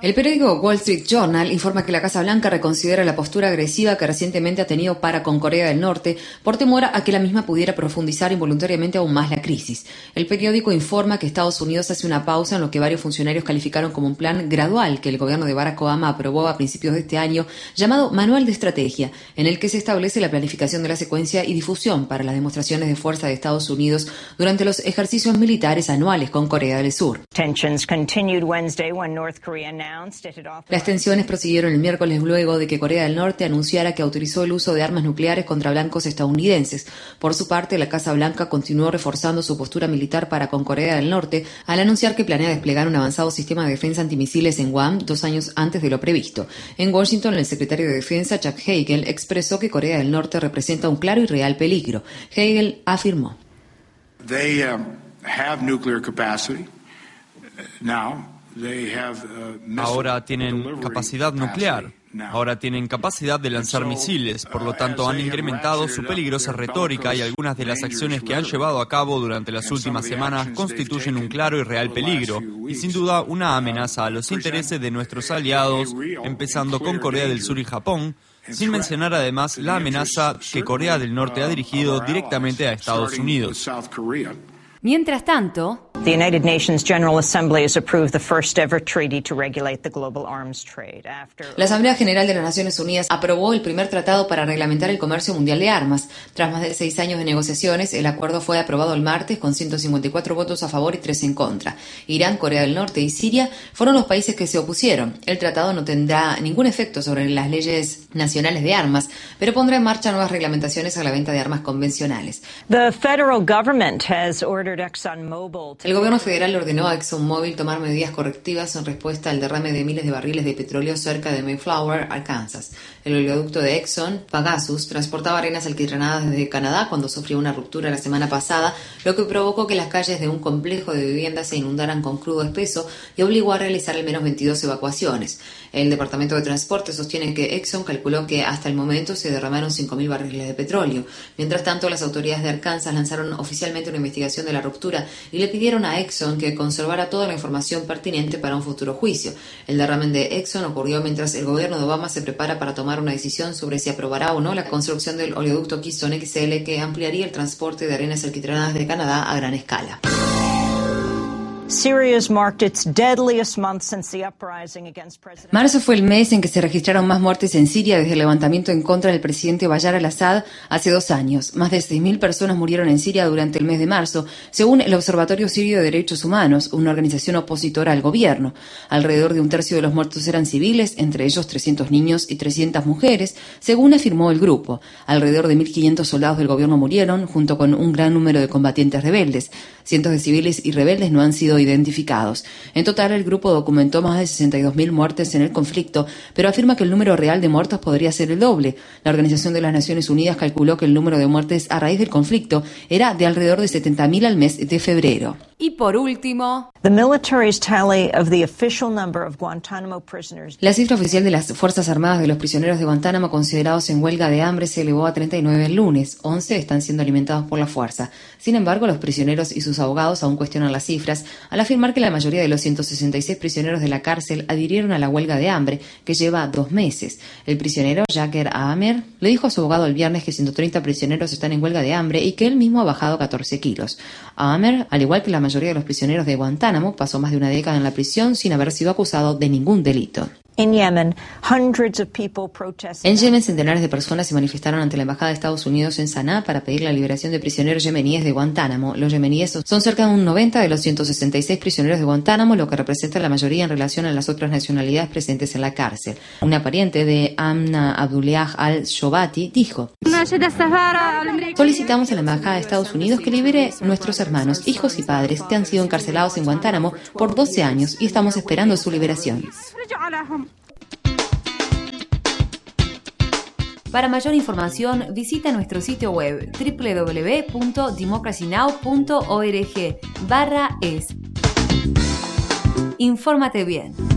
El periódico Wall Street Journal informa que la Casa Blanca reconsidera la postura agresiva que recientemente ha tenido para con Corea del Norte por temor a que la misma pudiera profundizar involuntariamente aún más la crisis. El periódico informa que Estados Unidos hace una pausa en lo que varios funcionarios calificaron como un plan gradual que el gobierno de Barack Obama aprobó a principios de este año, llamado Manual de Estrategia, en el que se establece la planificación de la secuencia y difusión para las demostraciones de fuerza de Estados Unidos durante los ejercicios militares anuales con Corea del Sur. Las tensiones prosiguieron el miércoles luego de que Corea del Norte anunciara que autorizó el uso de armas nucleares contra blancos estadounidenses. Por su parte, la Casa Blanca continuó reforzando su postura militar para con Corea del Norte al anunciar que planea desplegar un avanzado sistema de defensa antimisiles en Guam dos años antes de lo previsto. En Washington, el secretario de Defensa, Chuck Hagel, expresó que Corea del Norte representa un claro y real peligro. Hagel afirmó. They um, have nuclear capacity. Uh, Ahora tienen capacidad nuclear. Ahora tienen capacidad de lanzar misiles, por lo uh, tanto han incrementado su peligrosa retórica y algunas de las acciones que han llevado a cabo durante las últimas semanas constituyen un claro y real peligro y sin duda una amenaza a los intereses de nuestros aliados, empezando con Corea del Sur y Japón, sin mencionar además la amenaza que Corea del Norte ha dirigido directamente a Estados Unidos. Mientras tanto, The United Nations General Assembly has approved the first ever treaty to regulate the global arms trade. After... La Asamblea General de las Naciones Unidas aprobó el primer tratado para reglamentar el comercio mundial de armas. Tras más de seis años de negociaciones, el acuerdo fue aprobado el martes con 154 votos a favor y tres en contra. Irán, Corea del Norte y Siria fueron los países que se opusieron. El tratado no tendrá ningún efecto sobre las leyes nacionales de armas, pero pondrá en marcha nuevas reglamentaciones a la venta de armas convencionales. The federal government has ordered ExxonMobil el gobierno federal ordenó a ExxonMobil tomar medidas correctivas en respuesta al derrame de miles de barriles de petróleo cerca de Mayflower, Arkansas. El oleoducto de Exxon, Pegasus, transportaba arenas alquitranadas desde Canadá cuando sufrió una ruptura la semana pasada, lo que provocó que las calles de un complejo de viviendas se inundaran con crudo espeso y obligó a realizar al menos 22 evacuaciones. El Departamento de Transporte sostiene que Exxon calculó que hasta el momento se derramaron 5.000 barriles de petróleo. Mientras tanto, las autoridades de Arkansas lanzaron oficialmente una investigación de la ruptura y le pidieron a Exxon que conservara toda la información pertinente para un futuro juicio. El derrame de Exxon ocurrió mientras el gobierno de Obama se prepara para tomar una decisión sobre si aprobará o no la construcción del oleoducto Keystone XL que ampliaría el transporte de arenas alquitranadas de Canadá a gran escala. Marzo fue el mes en que se registraron más muertes en Siria desde el levantamiento en contra del presidente Bayar al-Assad hace dos años. Más de 6.000 personas murieron en Siria durante el mes de marzo, según el Observatorio Sirio de Derechos Humanos, una organización opositora al gobierno. Alrededor de un tercio de los muertos eran civiles, entre ellos 300 niños y 300 mujeres, según afirmó el grupo. Alrededor de 1.500 soldados del gobierno murieron, junto con un gran número de combatientes rebeldes. Cientos de civiles y rebeldes no han sido identificados. En total, el grupo documentó más de 62.000 muertes en el conflicto, pero afirma que el número real de muertos podría ser el doble. La Organización de las Naciones Unidas calculó que el número de muertes a raíz del conflicto era de alrededor de 70.000 al mes de febrero. Y por último, la cifra oficial de las Fuerzas Armadas de los prisioneros de Guantánamo considerados en huelga de hambre se elevó a 39 el lunes. 11 están siendo alimentados por la fuerza. Sin embargo, los prisioneros y sus abogados aún cuestionan las cifras al afirmar que la mayoría de los 166 prisioneros de la cárcel adhirieron a la huelga de hambre que lleva dos meses. El prisionero Jacker Amer le dijo a su abogado el viernes que 130 prisioneros están en huelga de hambre y que él mismo ha bajado 14 kilos. Amer, al igual que la mayoría de los prisioneros de Guantánamo, pasó más de una década en la prisión sin haber sido acusado de ningún delito. En Yemen, centenares de personas se manifestaron ante la Embajada de Estados Unidos en Sanaa para pedir la liberación de prisioneros yemeníes de Guantánamo. Los yemeníes son cerca de un 90 de los 166 prisioneros de Guantánamo, lo que representa la mayoría en relación a las otras nacionalidades presentes en la cárcel. Una pariente de Amna Abdullah al-Shobati dijo: Solicitamos a la Embajada de Estados Unidos que libere nuestros hermanos, hijos y padres que han sido encarcelados en Guantánamo por 12 años y estamos esperando su liberación. Para mayor información, visita nuestro sitio web www.democracynow.org barra es. Infórmate bien.